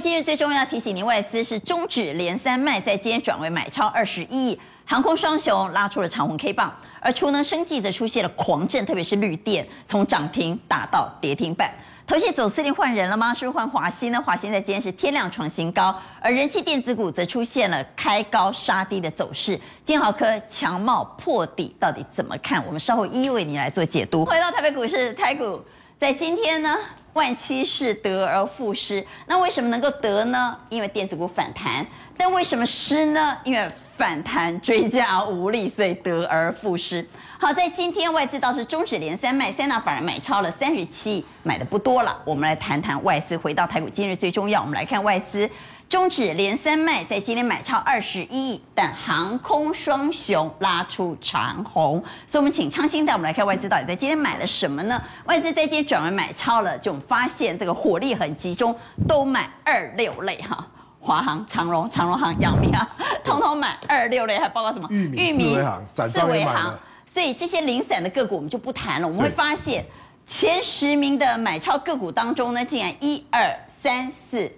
今日最重要提醒您，外资是终止连三卖，在今天转为买超二十一亿，航空双雄拉出了长红 K 棒，而储能生技则出现了狂震，特别是绿电从涨停打到跌停板。投信总司令换人了吗？是不是换华兴呢？华兴在今天是天量创新高，而人气电子股则出现了开高杀低的走势。金豪科强茂破底，到底怎么看？我们稍后一一为你来做解读。回到台北股市，台股在今天呢？万七是得而复失，那为什么能够得呢？因为电子股反弹，但为什么失呢？因为反弹追加无力，所以得而复失。好，在今天外资倒是终止连三卖，三大法人买超了三十七亿，买的不多了。我们来谈谈外资。回到台股，今日最重要，我们来看外资。终止连三卖，在今天买超二十一亿，但航空双雄拉出长红，所以我们请昌兴带我们来看外资到底在今天买了什么呢？外资在今天转为买超了，就发现这个火力很集中，都买二六类哈，华航、长荣、长荣航、阳明啊，通通买二六类，还包括什么？玉米、四维航、四维航，所以这些零散的个股我们就不谈了。我们会发现前十名的买超个股当中呢，竟然一二三四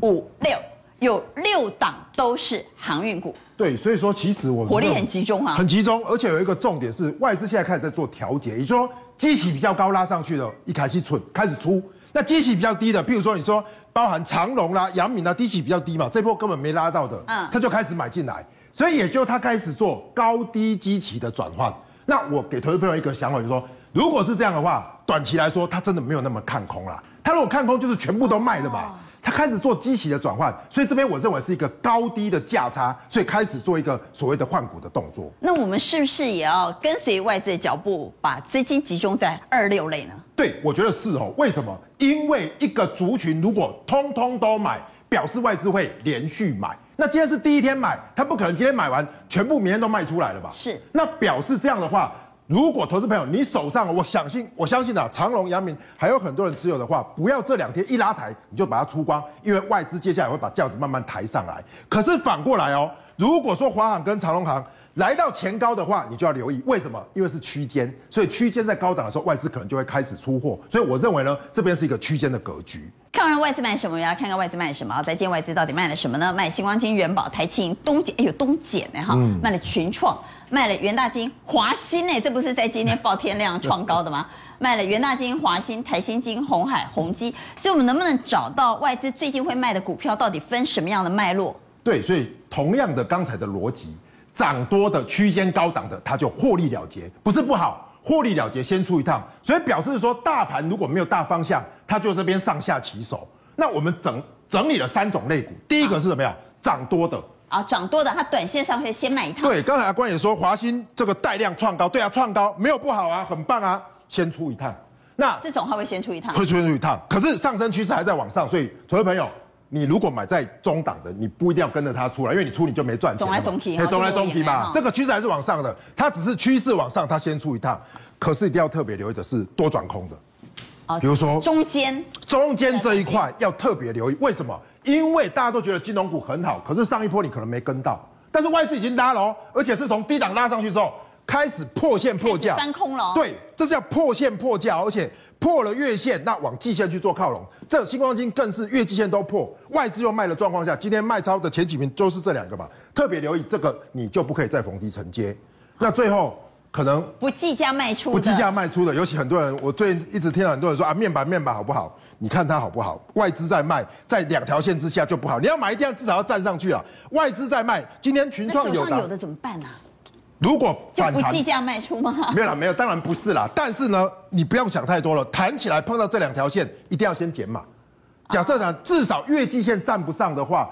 五六。有六档都是航运股，对，所以说其实我们火力很集中啊，很集中，而且有一个重点是外资现在开始在做调节，也就是说基期比较高拉上去的，一开始蠢开始出，那基期比较低的，譬如说你说包含长隆啦、阳明啦，低期比较低嘛，这波根本没拉到的，嗯，他就开始买进来，所以也就他开始做高低基期的转换。那我给投资朋友一个想法，就是说，如果是这样的话，短期来说他真的没有那么看空啦，他如果看空就是全部都卖了嘛。哦他开始做基期的转换，所以这边我认为是一个高低的价差，所以开始做一个所谓的换股的动作。那我们是不是也要跟随外资的脚步，把资金集中在二六类呢？对，我觉得是哦。为什么？因为一个族群如果通通都买，表示外资会连续买。那今天是第一天买，他不可能今天买完全部明天都卖出来了吧？是。那表示这样的话。如果投资朋友你手上，我相信我相信啊，长隆、阳明还有很多人持有的话，不要这两天一拉抬你就把它出光，因为外资接下来会把轿子慢慢抬上来。可是反过来哦，如果说华航跟长隆航来到前高的话，你就要留意，为什么？因为是区间，所以区间在高档的时候，外资可能就会开始出货。所以我认为呢，这边是一个区间的格局。看完外资卖什么，我要看看外资卖什么。再见外资到底卖了什么呢？卖星光金、元宝、台庆、东碱，哎呦东碱呢哈，卖了群创。卖了元大金、华新呢，这不是在今天 报天量创高的吗？卖了元大金、华新、台新金、鸿海、宏基，所以我们能不能找到外资最近会卖的股票，到底分什么样的脉络？对，所以同样的刚才的逻辑，涨多的区间高档的，它就获利了结，不是不好，获利了结先出一趟，所以表示说大盘如果没有大方向，它就这边上下其手。那我们整整理了三种类股，第一个是什么呀？涨多的。啊，涨多的，它短线上会先卖一趟。对，刚才阿关也说，华兴这个带量创高，对啊，创高没有不好啊，很棒啊，先出一趟。那这种它会先出一趟，会先出一趟。可是上升趋势还在往上，所以，投资朋友，你如果买在中档的，你不一定要跟着它出来，因为你出你就没赚钱。总来总去，总来总去嘛。这个趋势还是往上的，它只是趋势往上，它先出一趟。可是一定要特别留意的是多转空的，啊，比如说中间中间这一块要特别留意，为什么？因为大家都觉得金融股很好，可是上一波你可能没跟到，但是外资已经拉了哦，而且是从低档拉上去之后开始破线破价，翻空了。对，这叫破线破价，而且破了月线，那往季线去做靠拢。这新光金更是月季线都破，外资又卖的状况下，今天卖超的前几名都是这两个嘛，特别留意这个，你就不可以再逢低承接。那最后可能不计价卖出，不计价卖出的，尤其很多人，我最近一直听到很多人说啊，面板面板好不好？你看它好不好？外资在卖，在两条线之下就不好。你要买一定要至少要站上去啊！外资在卖，今天群创有的，有的怎么办呢、啊？如果就不计价卖出吗？没有啦，没有，当然不是啦。但是呢，你不用想太多了，弹起来碰到这两条线，一定要先减码。假设呢，至少月季线站不上的话。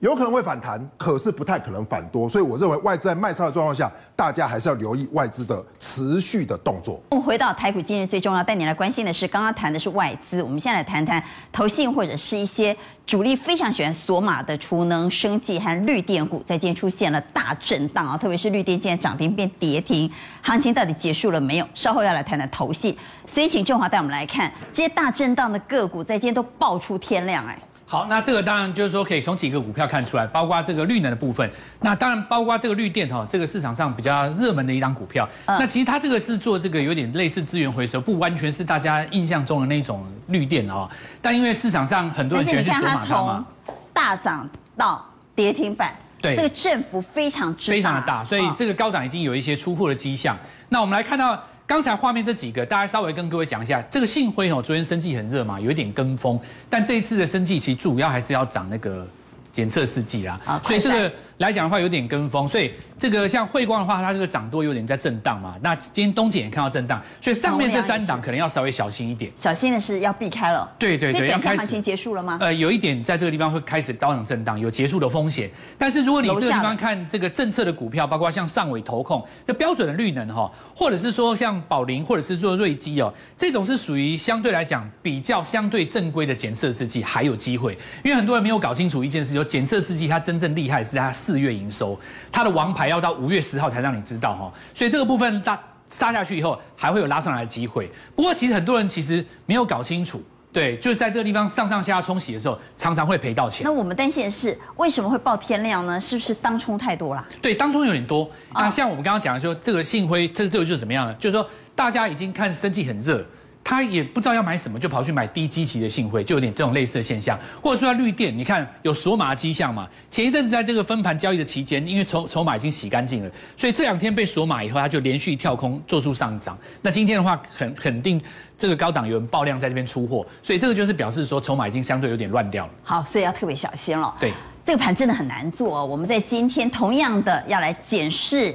有可能会反弹，可是不太可能反多，所以我认为外资在卖超的状况下，大家还是要留意外资的持续的动作。我们回到台股，今日最重要带你来关心的是，刚刚谈的是外资，我们现在来谈谈投信或者是一些主力非常喜欢锁码的储能、生技和绿电股，在今天出现了大震荡啊，特别是绿电今天涨停变跌停，行情到底结束了没有？稍后要来谈谈投信，所以请正华带我们来看这些大震荡的个股，在今天都爆出天亮哎。好，那这个当然就是说可以从几个股票看出来，包括这个绿能的部分，那当然包括这个绿电哈，这个市场上比较热门的一档股票。那其实它这个是做这个有点类似资源回收，不完全是大家印象中的那种绿电哦。但因为市场上很多人喜欢去锁码它从。大涨到跌停板，对，这个振幅非常之大，非常的大，所以这个高档已经有一些出货的迹象。哦、那我们来看到刚才画面这几个，大家稍微跟各位讲一下，这个信辉哦，昨天生气很热嘛，有一点跟风，但这一次的生气其实主要还是要涨那个检测试剂啦，啊，所以这个来讲的话有点跟风，所以。这个像汇光的话，它这个涨多有点在震荡嘛。那今天东检也看到震荡，所以上面这三档可能要稍微小心一点。小心的是要避开了。对对对，要开始。行情结束了吗？呃，有一点在这个地方会开始高档震荡，有结束的风险。但是如果你这个地方看这个政策的股票，包括像上尾投控这标准的绿能哈，或者是说像宝林，或者是说瑞基哦，这种是属于相对来讲比较相对正规的检测试剂，还有机会。因为很多人没有搞清楚一件事，就检测试剂它真正厉害是在它四月营收，它的王牌。要到五月十号才让你知道哈，所以这个部分大杀下去以后，还会有拉上来的机会。不过其实很多人其实没有搞清楚，对，就是在这个地方上上下下冲洗的时候，常常会赔到钱。那我们担心的是，为什么会爆天量呢？是不是当冲太多了？对，当冲有点多。那像我们刚刚讲的说，这个信辉，这这个就是怎么样呢？就是说大家已经看生气很热。他也不知道要买什么，就跑去买低基期的信汇，就有点这种类似的现象。或者说他绿电，你看有锁码的迹象嘛？前一阵子在这个分盘交易的期间，因为筹筹码已经洗干净了，所以这两天被锁码以后，它就连续跳空做出上涨。那今天的话，肯肯定这个高档有人爆量在这边出货，所以这个就是表示说筹码已经相对有点乱掉了。好，所以要特别小心了。对，这个盘真的很难做哦。我们在今天同样的要来检视。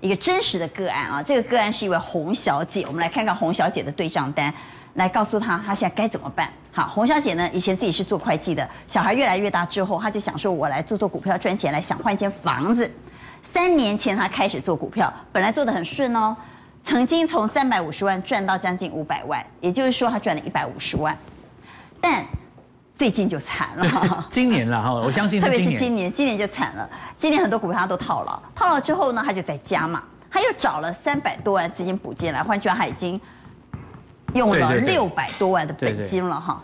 一个真实的个案啊，这个个案是一位洪小姐，我们来看看洪小姐的对账单，来告诉她她现在该怎么办。好，洪小姐呢，以前自己是做会计的，小孩越来越大之后，她就想说，我来做做股票赚钱，来想换一间房子。三年前她开始做股票，本来做得很顺哦，曾经从三百五十万赚到将近五百万，也就是说她赚了一百五十万，但。最近就惨了，今年了哈，我相信特别是今年，今年就惨了。今年很多股票他都套牢，套牢之后呢，他就在加码，他又找了三百多万资金补进来，换句话，他已经用了六百多万的本金了哈。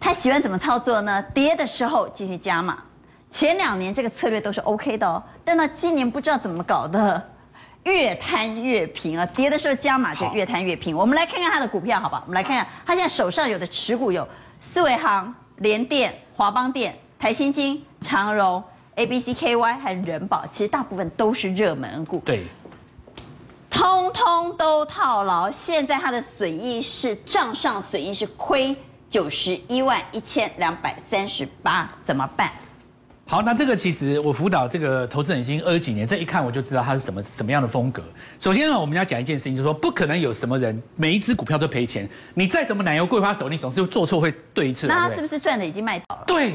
他喜欢怎么操作呢？跌的时候继续加码，前两年这个策略都是 OK 的哦，但到今年不知道怎么搞的，越摊越平啊，跌的时候加码就越摊越平。我们来看看他的股票，好吧？我们来看看他现在手上有的持股有四维航。联电、华邦电、台新金、长荣、A B C K Y 还有人保，其实大部分都是热门股。对，通通都套牢。现在它的损益是账上损益是亏九十一万一千两百三十八，怎么办？好，那这个其实我辅导这个投资人已经二十几年，这一看我就知道他是什么什么样的风格。首先呢，我们要讲一件事情，就是说不可能有什么人每一只股票都赔钱。你再怎么奶油桂花手，你总是做错会对一次。那他是不是赚的已经卖掉了？对，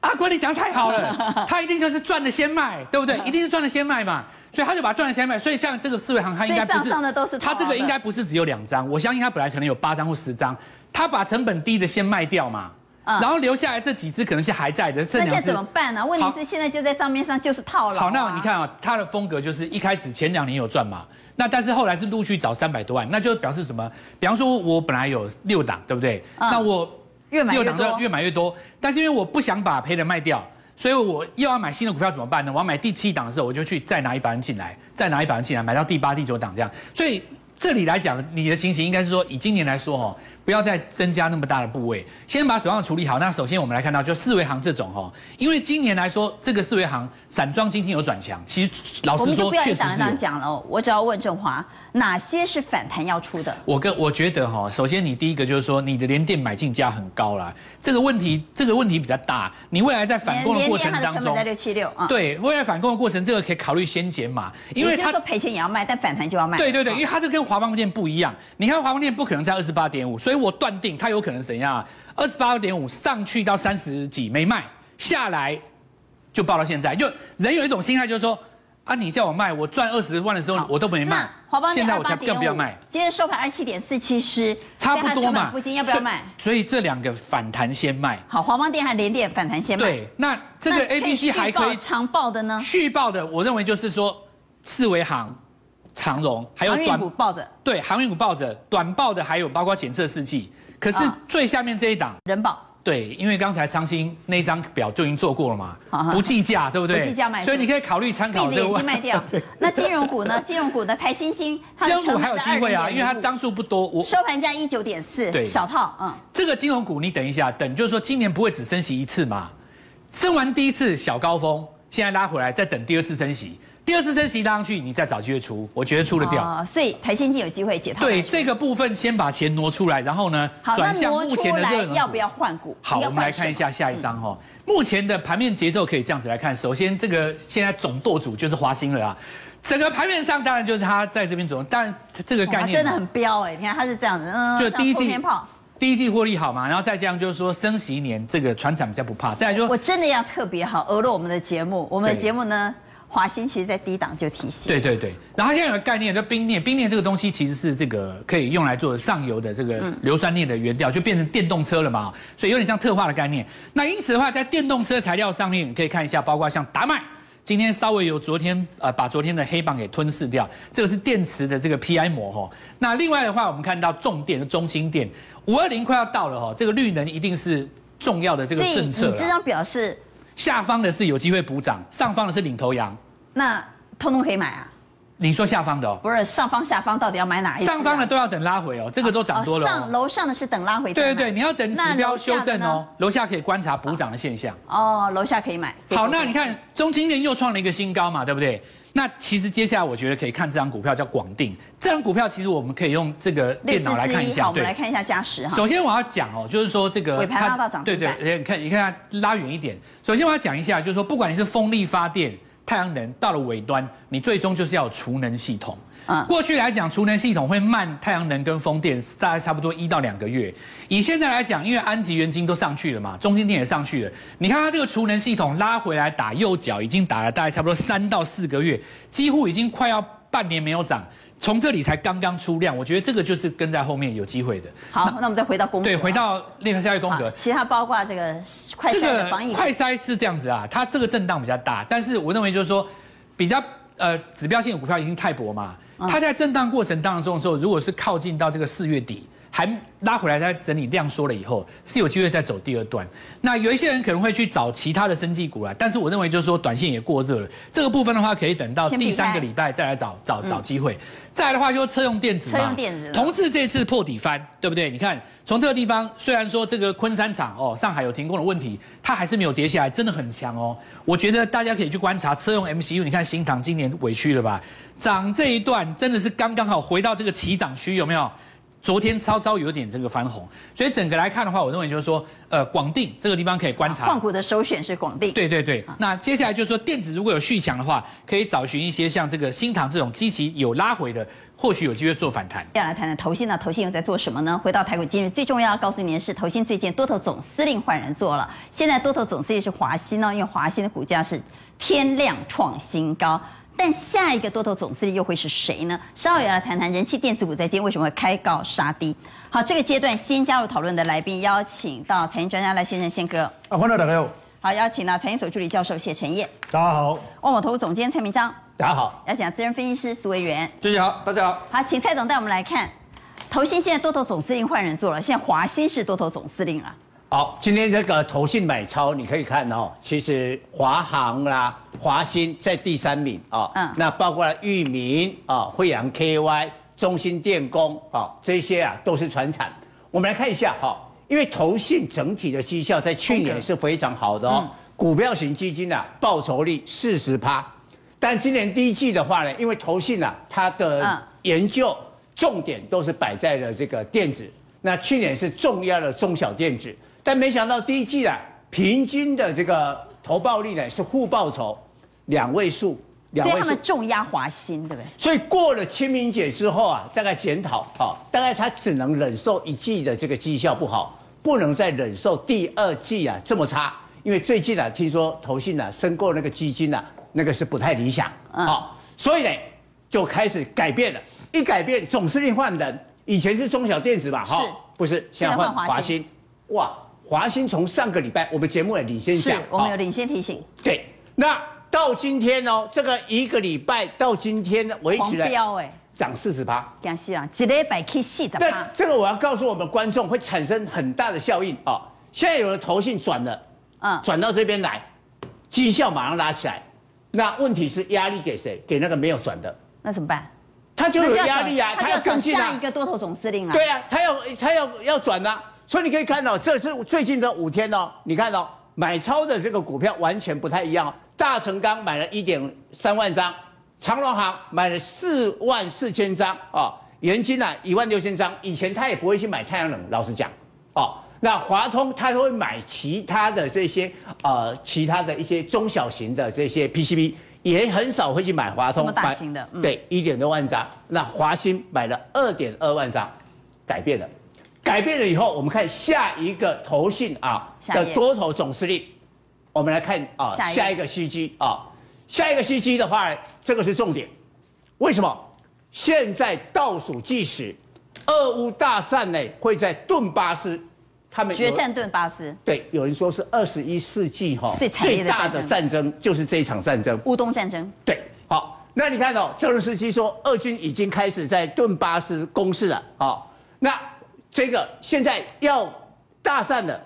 阿国你讲的太好了，他一定就是赚的先卖，对不对？一定是赚的先卖嘛，所以他就把赚的先卖。所以像这个四维行，他应该不是，他这个应该不是只有两张，我相信他本来可能有八张或十张，他把成本低的先卖掉嘛。然后留下来这几只可能是还在的，这两只那现在怎么办呢？问题是现在就在账面上就是套了。好，那你看啊，它的风格就是一开始前两年有赚嘛，那但是后来是陆续找三百多万，那就表示什么？比方说我本来有六档，对不对？嗯、那我六档就越买越多，但是因为我不想把赔的卖掉，所以我又要买新的股票怎么办呢？我要买第七档的时候，我就去再拿一百万进来，再拿一百万进来，买到第八、第九档这样。所以这里来讲，你的情形应该是说，以今年来说哈。不要再增加那么大的部位，先把手上处理好。那首先我们来看到，就四维行这种哈，因为今年来说，这个四维行散装今天有转强。其实老实说，确实是。讲了，我只要问振华，哪些是反弹要出的？我跟我觉得哈，首先你第一个就是说，你的连电买进价很高啦，这个问题这个问题比较大。你未来在反攻的过程当中，成本在六七六啊。对，未来反攻的过程，这个可以考虑先减码，因为他说赔钱也要卖，但反弹就要卖。对对对，因为它这跟华邦电不一样。你看华邦电不可能在二十八点五，所以。我断定它有可能怎样？二十八点五上去到三十几没卖，下来就报到现在。就人有一种心态，就是说啊，你叫我卖，我赚二十万的时候我都没卖。华邦现在我才更不要卖。今天收盘二七点四七十，差不多嘛。附近要不要卖？所以这两个反弹先卖。好，华邦电和联电反弹先卖。对，那这个 A B C 还可以长报的呢？续报的，我认为就是说四维航。长荣还有短股抱着，对，航运股抱着，短报的还有包括检测试剂，可是最下面这一档人保，对，因为刚才昌兴那张表就已经做过了嘛，不计价，对不对？不计价卖，所以你可以考虑参考这个。已经卖掉。那金融股呢？金融股的台新金，金融股还有机会啊，因为它张数不多。我收盘价一九点四，对，小套，嗯。这个金融股你等一下，等就是说今年不会只升息一次嘛。升完第一次小高峰，现在拉回来，再等第二次升息。第二次升息拉上去，你再找机会出，我觉得出得掉。啊，所以台新金有机会解套。对这个部分，先把钱挪出来，然后呢，转向目前的热。要不要换股？好，我们来看一下下一张哈。目前的盘面节奏可以这样子来看。首先，这个现在总舵主就是华兴了啊。整个盘面上当然就是他在这边走，当然这个概念真的很彪哎。你看他是这样子，嗯，就第一季第一季获利好嘛，然后再这样就是说升息一年，这个船厂比较不怕。再来就我真的要特别好，讹了我们的节目，我们的节目呢。华兴其实在低档就提醒，对对对，然后现在有个概念叫冰镍，冰镍这个东西其实是这个可以用来做上游的这个硫酸镍的原料，就变成电动车了嘛，所以有点像特化的概念。那因此的话，在电动车材料上面，你可以看一下，包括像达麦，今天稍微有昨天呃把昨天的黑棒给吞噬掉，这个是电池的这个 PI 膜哈。那另外的话，我们看到重电的中心电五二零快要到了哈，这个绿能一定是重要的这个政策。你这张表示。下方的是有机会补涨，上方的是领头羊，那通通可以买啊？你说下方的哦？不是上方下方到底要买哪一？上方的都要等拉回哦，这个都涨多了。上楼上的是等拉回。对对对，你要等指标修正哦。楼下可以观察补涨的现象。哦，楼下可以买。好，那你看中青电又创了一个新高嘛，对不对？那其实接下来我觉得可以看这张股票叫广定，这张股票其实我们可以用这个电脑来看一下。好，我们来看一下嘉实哈。首先我要讲哦，就是说这个尾盘拉到涨。对对，你看你看它拉远一点。首先我要讲一下，就是说不管你是风力发电。太阳能到了尾端，你最终就是要有储能系统。嗯，过去来讲，储能系统会慢太阳能跟风电大概差不多一到两个月。以现在来讲，因为安吉、元晶都上去了嘛，中心电也上去了。你看它这个储能系统拉回来打右脚，已经打了大概差不多三到四个月，几乎已经快要半年没有涨。从这里才刚刚出量，我觉得这个就是跟在后面有机会的。好，那，那我们再回到宫格。对，回到那个下一公格。其他包括这个快筛的防疫。快筛是这样子啊，它这个震荡比较大，但是我认为就是说，比较呃指标性的股票已经太薄嘛，它在震荡过程当中的时候，如果是靠近到这个四月底。还拉回来，再整理量缩了以后，是有机会再走第二段。那有一些人可能会去找其他的生技股啦，但是我认为就是说，短线也过热了。这个部分的话，可以等到第三个礼拜再来找找找机会。再来的话，就是车用电子嘛，车用电子，同志这次破底翻，对不对？你看，从这个地方，虽然说这个昆山厂哦，上海有停工的问题，它还是没有跌下来，真的很强哦。我觉得大家可以去观察车用 MCU，你看新唐今年委屈了吧？涨这一段真的是刚刚好回到这个起涨区，有没有？昨天稍稍有点这个翻红，所以整个来看的话，我认为就是说，呃，广定这个地方可以观察。换股的首选是广定。对对对。那接下来就是说，电子如果有续强的话，可以找寻一些像这个新唐这种基期有拉回的，或许有机会做反弹。要来谈谈投信呢？投信又在做什么呢？回到台股今日最重要要告诉您的是，投信最近多头总司令换人做了，现在多头总司令是华兴呢，因为华兴的股价是天量创新高。但下一个多头总司令又会是谁呢？稍后也要来谈谈人气电子股在今天为什么会开高杀低。好，这个阶段新加入讨论的来宾，邀请到财经专家赖先生宪哥。啊，欢迎大家好。好，邀请到财经所助理教授谢晨业。大家好。万宝投资总监蔡明章。大家好。邀请到资深分析师苏维源。谢谢好，大家好。好，请蔡总带我们来看，投信现在多头总司令换人做了，现在华兴是多头总司令了。好，今天这个投信买超，你可以看哦，其实华航啦、华兴在第三名啊，嗯，那包括了裕民啊、惠阳 KY、中兴电工啊，这些啊都是传产。我们来看一下哈，因为投信整体的绩效在去年是非常好的哦，嗯、股票型基金啊报酬率四十趴，但今年第一季的话呢，因为投信啊它的研究重点都是摆在了这个电子，那去年是重要的中小电子。但没想到第一季啊，平均的这个投报率呢是负报酬，两位数，两位数。所以他们重压华兴，对不对？所以过了清明节之后啊，大概检讨，好，大概他只能忍受一季的这个绩效不好，不能再忍受第二季啊这么差。因为最近啊，听说投信啊申购那个基金啊，那个是不太理想，好，所以呢就开始改变了，一改变总司令换人，以前是中小电子吧，哈，不是，现在换华兴，哇。华兴从上个礼拜，我们节目也领先讲，是我们有领先提醒。对，那到今天哦，这个一个礼拜到今天为止来，涨四十八，江西啊，一礼拜可以四十八。但这个我要告诉我们观众，会产生很大的效应啊！现在有了投信转了，嗯，转到这边来，绩效马上拉起来。那问题是压力给谁？给那个没有转的。那怎么办？他就有压力啊，他要跟进下一个多头总司令啊。对啊，他要他要要转啊。所以你可以看到，这是最近的五天哦。你看到买超的这个股票完全不太一样。大成钢买了一点三万张，长隆行买了四万四千张啊，元金呢一万六千张。以前他也不会去买太阳能，老实讲，哦，那华通他会买其他的这些呃其他的一些中小型的这些 PCB，也很少会去买华通。这么大型的，嗯、对，一点多万张。那华兴买了二点二万张，改变了。改变了以后，我们看下一个投信啊的多头总司令，我们来看啊下一个 CG 啊，下一个 CG 的话，这个是重点。为什么？现在倒数计时，俄乌大战呢会在顿巴斯，他们决战顿巴斯。对，有人说是二十一世纪哈最大的战争就是这一场战争——乌东战争。对，好，那你看到泽伦斯基说，俄军已经开始在顿巴斯攻势了啊，那。这个现在要大战了，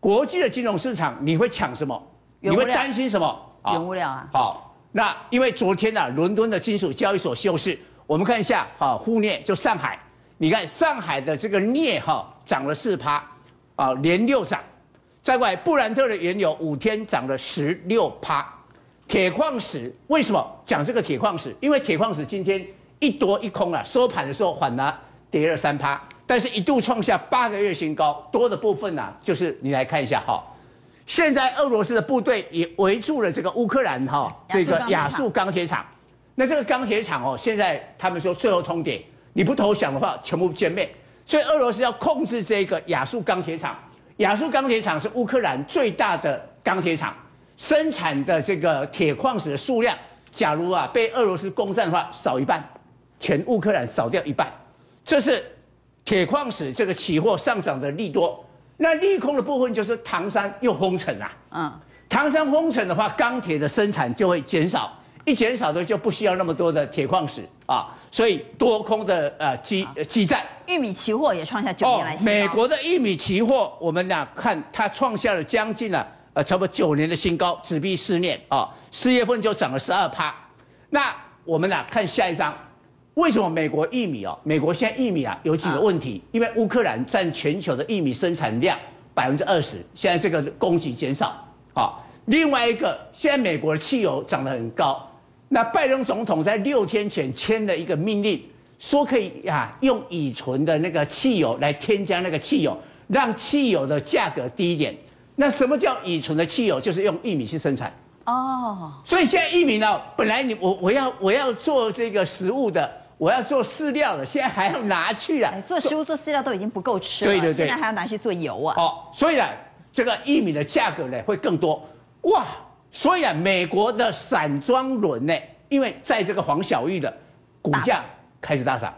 国际的金融市场你会抢什么？你会担心什么？原物料啊。好，那因为昨天呢、啊，伦敦的金属交易所休市，我们看一下啊，沪镍就上海，你看上海的这个镍哈涨了四趴，啊连六涨，再过来布兰特的原油五天涨了十六趴，铁矿石为什么讲这个铁矿石？因为铁矿石今天一多一空啊，收盘的时候反而跌了三趴。但是，一度创下八个月新高，多的部分呢、啊，就是你来看一下哈。现在俄罗斯的部队也围住了这个乌克兰哈，这个亚速钢铁厂。那这个钢铁厂哦，现在他们说最后通牒，你不投降的话，全部歼灭。所以俄罗斯要控制这个亚速钢铁厂。亚速钢铁厂是乌克兰最大的钢铁厂，生产的这个铁矿石的数量，假如啊被俄罗斯攻占的话，少一半，全乌克兰少掉一半，这是。铁矿石这个期货上涨的利多，那利空的部分就是唐山又封城啊。嗯，唐山封城的话，钢铁的生产就会减少，一减少的就不需要那么多的铁矿石啊，所以多空的呃激激战。玉米期货也创下九年来新高。美国的玉米期货，我们俩看它创下了将近了呃差不多九年的新高，纸币四年啊，四月份就涨了十二趴。那我们俩看下一张。为什么美国玉米哦？美国现在玉米啊有几个问题，因为乌克兰占全球的玉米生产量百分之二十，现在这个供给减少啊。另外一个，现在美国的汽油涨得很高，那拜登总统在六天前签了一个命令，说可以啊用乙醇的那个汽油来添加那个汽油，让汽油的价格低一点。那什么叫乙醇的汽油？就是用玉米去生产哦。所以现在玉米呢，本来你我我要我要做这个食物的。我要做饲料了，现在还要拿去啊？做食物、做饲料都已经不够吃了，对对对，现在还要拿去做油啊！哦，所以呢，这个玉米的价格呢会更多哇！所以啊，美国的散装轮呢，因为在这个黄小玉的股价开始大涨，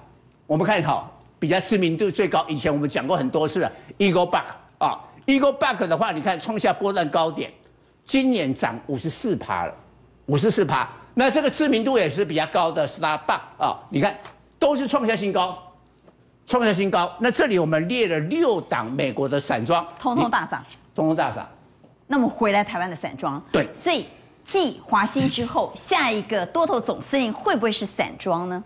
我们看好比较知名度最高，以前我们讲过很多次了，Eagle Buck 啊，Eagle Buck 的话，你看创下波段高点，今年涨五十四趴了，五十四趴。那这个知名度也是比较高的 Starbucks 啊，你看都是创下新高，创下新高。那这里我们列了六档美国的散装，通通大涨，通通大涨。那么回来台湾的散装，对，所以继华兴之后，下一个多头总司令会不会是散装呢？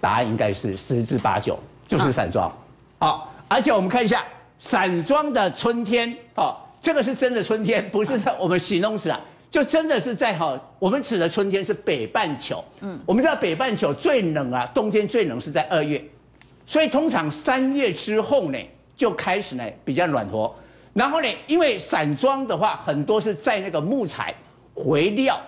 答案应该是十之八九就是散装。好，而且我们看一下散装的春天，哦，这个是真的春天，不是我们形容词啊。就真的是在哈，我们指的春天是北半球，嗯，我们知道北半球最冷啊，冬天最冷是在二月，所以通常三月之后呢，就开始呢比较暖和，然后呢，因为散装的话很多是在那个木材、肥料、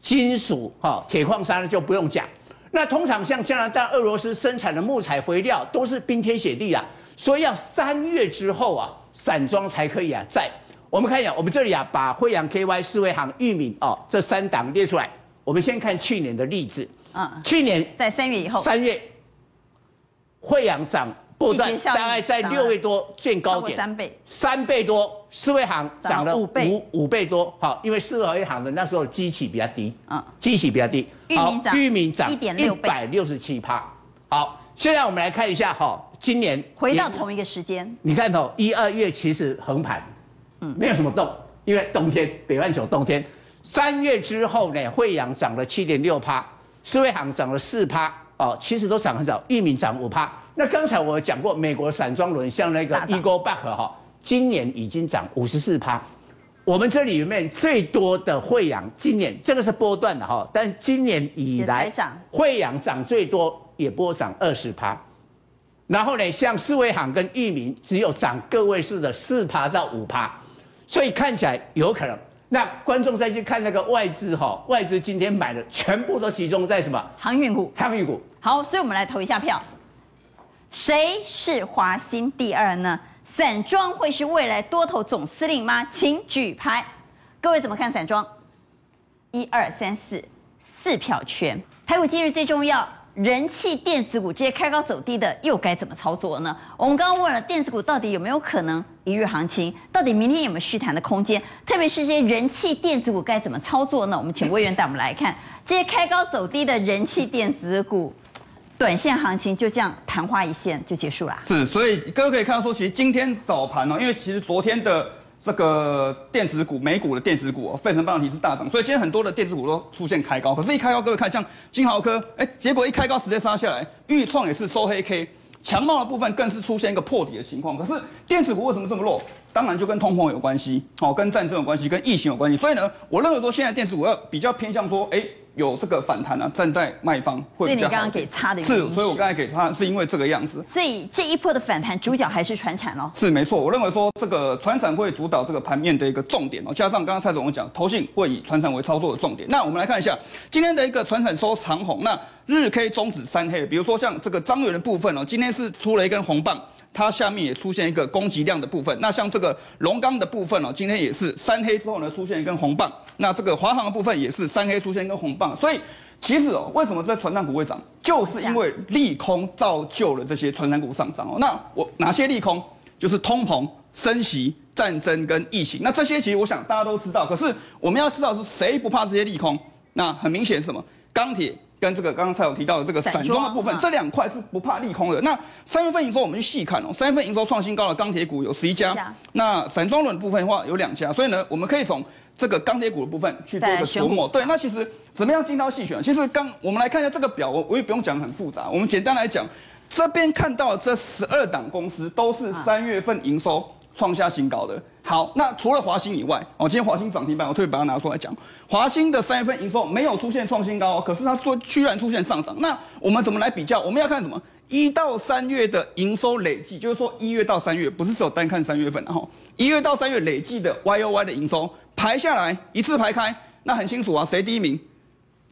金属哈、铁矿砂呢就不用讲，那通常像加拿大、俄罗斯生产的木材、肥料都是冰天雪地啊，所以要三月之后啊，散装才可以啊在。我们看一下，我们这里啊，把惠阳 KY、四维行、裕民哦这三档列出来。我们先看去年的例子。嗯，去年在三月以后，三月惠阳涨波段大概在六月多见高点，三倍，三倍多。四维行涨了五五五倍多，好，因为四维行的那时候基期比较低，嗯，基期比较低。裕民涨，裕民涨一点六倍，一百六十七趴。好，现在我们来看一下哈，今年回到同一个时间，你看哦，一二月其实横盘。嗯，没有什么动，因为冬天，北半球冬天，三月之后呢，惠阳涨了七点六趴，四维航涨了四趴，哦，其实都涨很少，裕民涨五趴。那刚才我讲过，美国散装轮像那个 Eagle Back 哈，今年已经涨五十四趴，我们这里面最多的惠阳，今年这个是波段的哈，但是今年以来惠阳涨最多，也波涨二十趴。然后呢，像四维航跟裕民只有涨个位数的四趴到五趴，所以看起来有可能。那观众再去看那个外资哈，外资今天买的全部都集中在什么？航运股。航运股。好，所以我们来投一下票，谁是华兴第二呢？散装会是未来多头总司令吗？请举牌。各位怎么看散装？一二三四，四票圈。台股今日最重要，人气电子股这些开高走低的又该怎么操作呢？我们刚刚问了电子股到底有没有可能一日行情，到底明天有没有续弹的空间？特别是这些人气电子股该怎么操作呢？我们请魏源带我们来看这些开高走低的人气电子股。短线行情就这样昙花一现就结束了。是，所以各位可以看到说，其实今天早盘哦，因为其实昨天的这个电子股、美股的电子股，费城半导体是大涨，所以今天很多的电子股都出现开高。可是，一开高，各位看像金豪科，哎，结果一开高直接杀下来，钰创也是收黑 K，强茂的部分更是出现一个破底的情况。可是电子股为什么这么弱？当然就跟通膨有关系，哦，跟战争有关系，跟疫情有关系。所以呢，我认为说现在电子股要比较偏向说，哎。有这个反弹啊，站在卖方会比较好。所以你刚刚给差的是，所以我刚才给差是因为这个样子。所以这一波的反弹主角还是传产哦。是没错，我认为说这个传产会主导这个盘面的一个重点哦，加上刚刚蔡总讲，投信会以传产为操作的重点。那我们来看一下今天的一个传产收长红，那日 K 中指三黑，比如说像这个张元的部分哦，今天是出了一根红棒。它下面也出现一个攻击量的部分，那像这个龙钢的部分哦，今天也是三黑之后呢，出现一根红棒，那这个华航的部分也是三黑出现一根红棒，所以其实哦，为什么在传产股会涨，就是因为利空造就了这些传产股上涨哦。那我哪些利空？就是通膨、升息、战争跟疫情。那这些其实我想大家都知道，可是我们要知道是谁不怕这些利空？那很明显是什么？钢铁。跟这个刚刚才有提到的这个散装的部分，这两块是不怕利空的。那三月份营收我们去细看哦，三月份营收创新高的钢铁股有十一家，那散装轮的部分的话有两家，所以呢，我们可以从这个钢铁股的部分去做一个琢磨。对，那其实怎么样精挑细选？其实刚我们来看一下这个表，我我也不用讲很复杂，我们简单来讲，这边看到这十二档公司都是三月份营收创下新高的。好，那除了华兴以外，哦，今天华兴涨停板，我特别把它拿出来讲。华兴的三月份营收没有出现创新高，可是它做居然出现上涨。那我们怎么来比较？我们要看什么？一到三月的营收累计，就是说一月到三月，不是只有单看三月份，然后一月到三月累计的 Y O Y 的营收排下来，一次排开，那很清楚啊，谁第一名？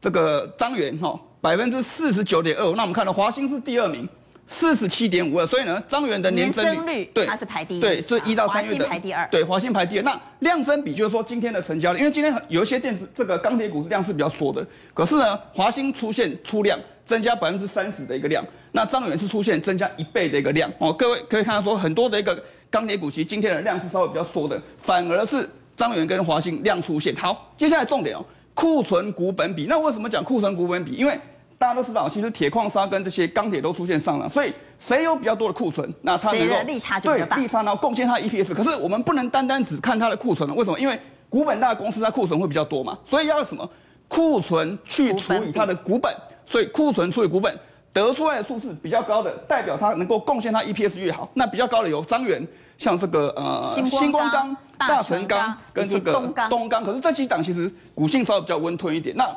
这个张元哈，百分之四十九点二。那我们看到华兴是第二名。四十七点五二，所以呢，张元的年增率，对，它是排第一，对，所以一到三月的，排第二，对，华兴排第二。那量增比就是说今天的成交量，因为今天有一些电子这个钢铁股量是比较缩的，可是呢，华兴出现出量增加百分之三十的一个量，那张元是出现增加一倍的一个量哦。各位可以看到说，很多的一个钢铁股其实今天的量是稍微比较缩的，反而是张元跟华兴量出现。好，接下来重点哦，库存股本比。那为什么讲库存股本比？因为大家都知道，其实铁矿砂跟这些钢铁都出现上涨，所以谁有比较多的库存，那它能够利差就比较大，对，利差然后贡献它的 EPS。可是我们不能单单只看它的库存了，为什么？因为股本大的公司它库存会比较多嘛，所以要什么？库存去除以它的股本，所以库存除以股本得出来的数字比较高的，代表它能够贡献它 EPS 越好。那比较高的有张元，像这个呃星光钢、大成钢跟这个东钢。可是这几档其实股性稍微比较温吞一点。那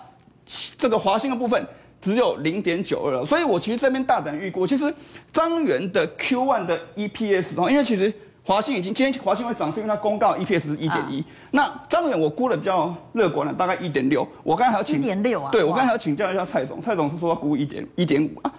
这个华兴的部分。只有零点九二了，所以我其实这边大胆预估，其实张元的 Q one 的 EPS 哦，因为其实华兴已经今天华兴会涨，是因为它公告 EPS 是一点一，那张元我估的比较乐观了，大概一点六。我刚才还要请一点六啊，对我刚才还要请教一下蔡总，蔡总是说估一点一点五啊。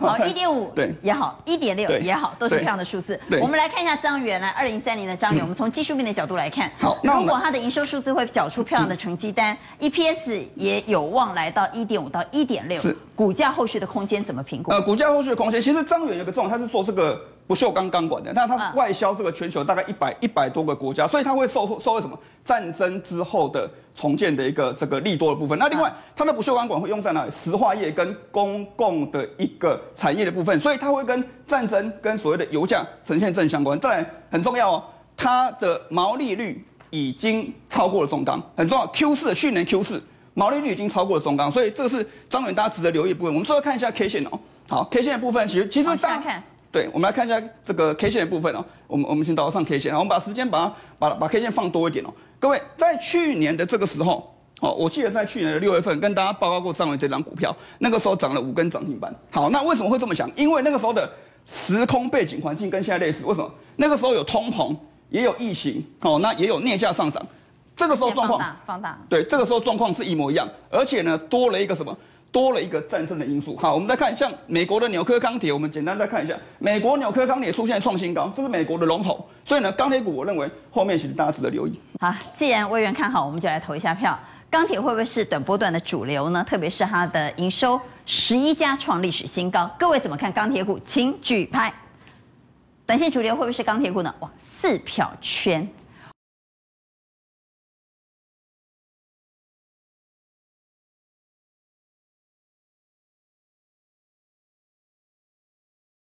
好，一点五对也好，一点六也好，都是漂亮的数字。我们来看一下张元，来二零三零的张元，我们从技术面的角度来看，好，如果它的营收数字会缴出漂亮的成绩单，EPS 也有望来到一点五到一点六，是股价后续的空间怎么评估？呃，股价后续的空间，其实张元有个状况，它是做这个。不锈钢钢管的，那它是外销这个全球大概一百一百多个国家，所以它会受受什么战争之后的重建的一个这个利多的部分。那另外，它的不锈钢管会用在哪里？石化业跟公共的一个产业的部分，所以它会跟战争跟所谓的油价呈现正相关。再来很重要哦，它的毛利率已经超过了中钢，很重要。Q 四去年 Q 四毛利率已经超过了中钢，所以这个是张远大家值得留意的部分。我们最后看一下 K 线哦，好，K 线的部分其实其实大家看。对，我们来看一下这个 K 线的部分哦。我们我们先导上 K 线，然后我们把时间把它把把 K 线放多一点哦。各位，在去年的这个时候，哦，我记得在去年的六月份跟大家报告过上纬这张股票，那个时候涨了五根涨停板。好，那为什么会这么想？因为那个时候的时空背景环境跟现在类似。为什么？那个时候有通膨，也有疫情，哦，那也有镍价上涨。这个时候状况放大，放大。对，这个时候状况是一模一样，而且呢，多了一个什么？多了一个战争的因素。好，我们再看，像美国的纽柯钢铁，我们简单再看一下，美国纽柯钢铁出现创新高，这是美国的龙头。所以呢，钢铁股我认为后面其实大家值得留意。好，既然委员看好，我们就来投一下票。钢铁会不会是短波段的主流呢？特别是它的营收十一家创历史新高，各位怎么看钢铁股？请举牌。短线主流会不会是钢铁股呢？哇，四票圈